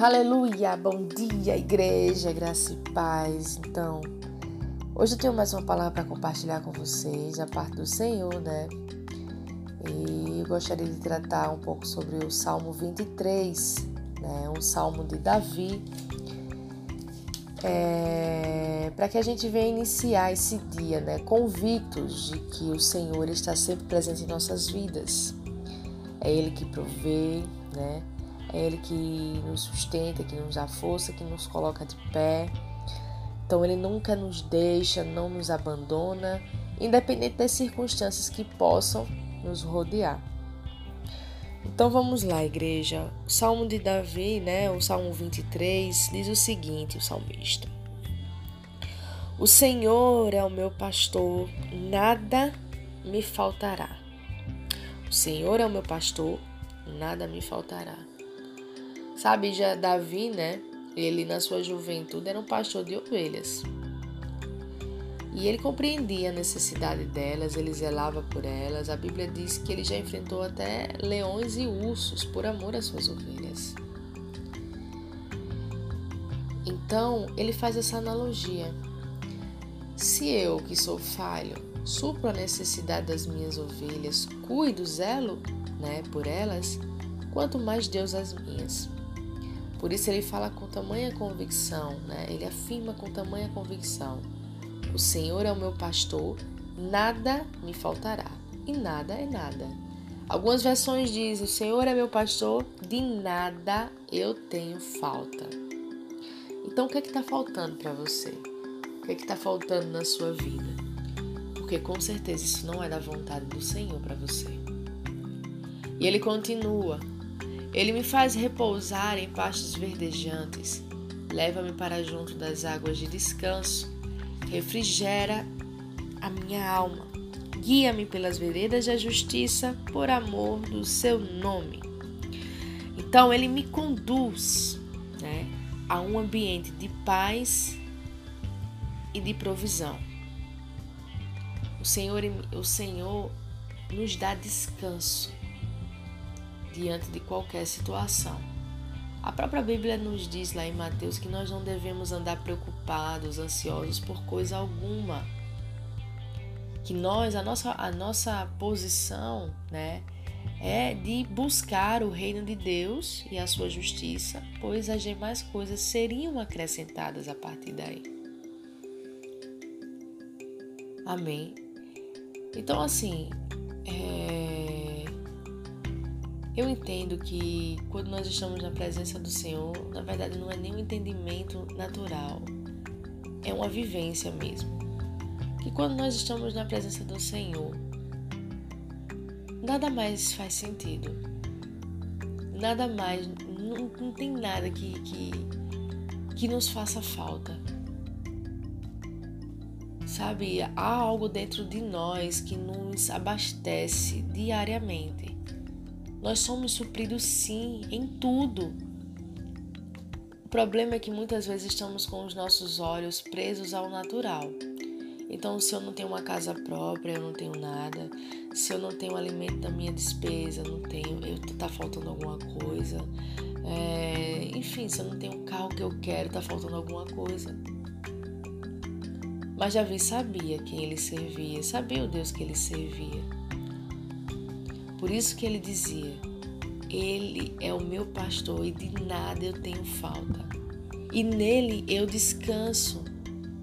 Aleluia! Bom dia, igreja, graça e paz. Então, hoje eu tenho mais uma palavra para compartilhar com vocês, a parte do Senhor, né? E eu gostaria de tratar um pouco sobre o Salmo 23, né? Um salmo de Davi, é, para que a gente venha iniciar esse dia, né? Convictos de que o Senhor está sempre presente em nossas vidas. É Ele que provê, né? É Ele que nos sustenta, que nos dá força, que nos coloca de pé. Então Ele nunca nos deixa, não nos abandona, independente das circunstâncias que possam nos rodear. Então vamos lá, igreja. O Salmo de Davi, né, o Salmo 23, diz o seguinte, o salmista: O Senhor é o meu pastor, nada me faltará. O Senhor é o meu pastor, nada me faltará. Sabe, já Davi, né? Ele na sua juventude era um pastor de ovelhas. E ele compreendia a necessidade delas, ele zelava por elas. A Bíblia diz que ele já enfrentou até leões e ursos por amor às suas ovelhas. Então, ele faz essa analogia. Se eu, que sou falho, supro a necessidade das minhas ovelhas, cuido, zelo né, por elas, quanto mais Deus as minhas. Por isso ele fala com tamanha convicção, né? ele afirma com tamanha convicção: O Senhor é o meu pastor, nada me faltará. E nada é nada. Algumas versões dizem: O Senhor é meu pastor, de nada eu tenho falta. Então o que é que está faltando para você? O que é que está faltando na sua vida? Porque com certeza isso não é da vontade do Senhor para você. E ele continua: ele me faz repousar em pastos verdejantes, leva-me para junto das águas de descanso, refrigera a minha alma, guia-me pelas veredas da justiça por amor do seu nome. Então ele me conduz né, a um ambiente de paz e de provisão. O Senhor, o Senhor nos dá descanso diante de qualquer situação. A própria Bíblia nos diz lá em Mateus que nós não devemos andar preocupados, ansiosos por coisa alguma. Que nós, a nossa, a nossa posição, né, é de buscar o reino de Deus e a sua justiça, pois as demais coisas seriam acrescentadas a partir daí. Amém. Então, assim, é eu entendo que quando nós estamos na presença do Senhor, na verdade não é nem um entendimento natural, é uma vivência mesmo. Que quando nós estamos na presença do Senhor, nada mais faz sentido. Nada mais, não, não tem nada que, que, que nos faça falta. Sabe, há algo dentro de nós que nos abastece diariamente. Nós somos supridos sim em tudo. O problema é que muitas vezes estamos com os nossos olhos presos ao natural. Então, se eu não tenho uma casa própria, eu não tenho nada. Se eu não tenho alimento da minha despesa, não tenho, eu tá faltando alguma coisa. É, enfim, se eu não tenho o carro que eu quero, tá faltando alguma coisa. Mas Davi sabia quem ele servia, sabia o Deus que ele servia. Por isso que ele dizia: Ele é o meu pastor e de nada eu tenho falta. E nele eu descanso,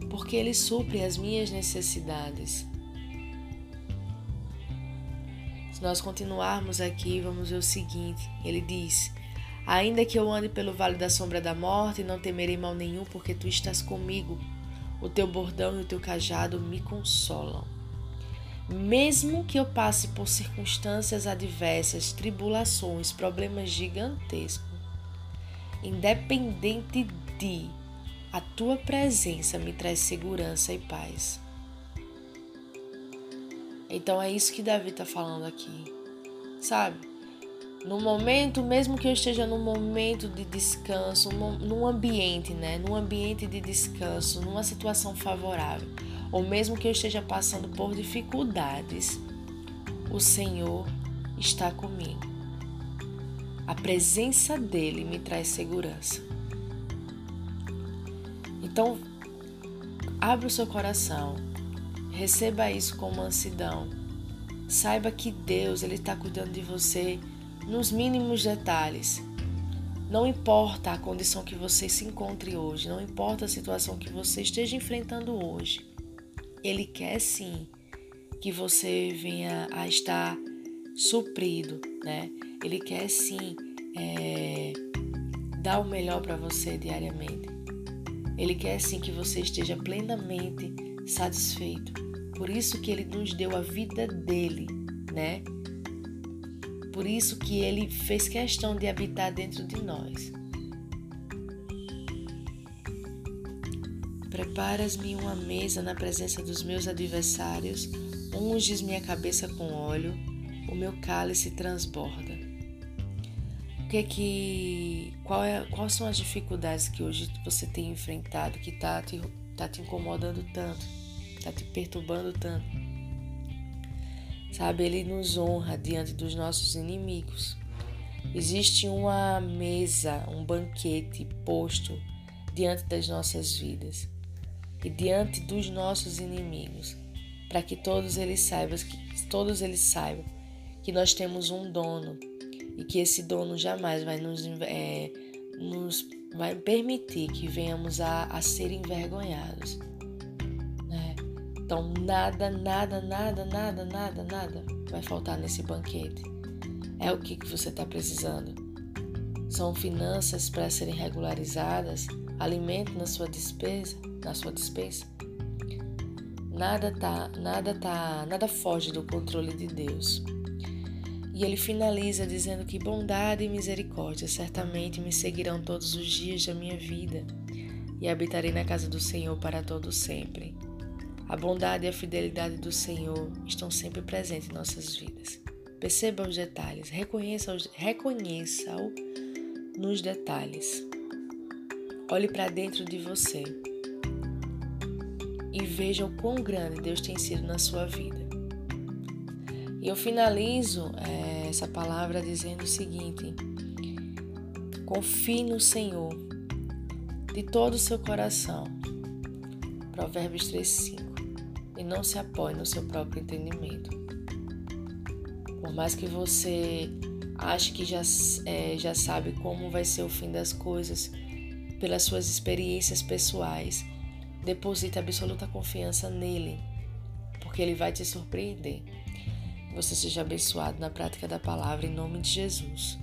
porque ele supre as minhas necessidades. Se nós continuarmos aqui, vamos ver o seguinte: ele diz: Ainda que eu ande pelo vale da sombra da morte, não temerei mal nenhum, porque tu estás comigo. O teu bordão e o teu cajado me consolam. Mesmo que eu passe por circunstâncias adversas, tribulações, problemas gigantescos, independente de, a tua presença me traz segurança e paz. Então é isso que Davi está falando aqui, sabe? No momento, mesmo que eu esteja num momento de descanso, num ambiente, né? Num ambiente de descanso, numa situação favorável ou mesmo que eu esteja passando por dificuldades, o Senhor está comigo. A presença dele me traz segurança. Então, abra o seu coração, receba isso com mansidão. Saiba que Deus ele está cuidando de você nos mínimos detalhes. Não importa a condição que você se encontre hoje, não importa a situação que você esteja enfrentando hoje, Ele quer sim que você venha a estar suprido, né? Ele quer sim é, dar o melhor para você diariamente. Ele quer sim que você esteja plenamente satisfeito. Por isso que ele nos deu a vida dele, né? Por isso que ele fez questão de habitar dentro de nós. Preparas-me uma mesa na presença dos meus adversários, unges minha cabeça com óleo, o meu cálice transborda. O que é que qual é, quais são as dificuldades que hoje você tem enfrentado que está te, tá te incomodando tanto, está te perturbando tanto? Sabe, ele nos honra diante dos nossos inimigos. Existe uma mesa, um banquete posto diante das nossas vidas e diante dos nossos inimigos, para que todos eles saibam que todos eles saibam que nós temos um dono e que esse dono jamais vai nos, é, nos vai permitir que venhamos a, a ser envergonhados. Então, nada, nada, nada, nada, nada, nada vai faltar nesse banquete. É o que, que você está precisando. São finanças para serem regularizadas, alimento na sua despesa, na sua despesa. Nada tá, nada tá, nada foge do controle de Deus. E ele finaliza dizendo que bondade e misericórdia certamente me seguirão todos os dias da minha vida, e habitarei na casa do Senhor para todo sempre. A bondade e a fidelidade do Senhor estão sempre presentes em nossas vidas. Perceba os detalhes, reconheça-o reconheça nos detalhes. Olhe para dentro de você e veja o quão grande Deus tem sido na sua vida. E eu finalizo é, essa palavra dizendo o seguinte: confie no Senhor de todo o seu coração. Provérbios 3,5 e não se apoie no seu próprio entendimento. Por mais que você ache que já, é, já sabe como vai ser o fim das coisas, pelas suas experiências pessoais, deposite absoluta confiança nele, porque ele vai te surpreender. Você seja abençoado na prática da palavra em nome de Jesus.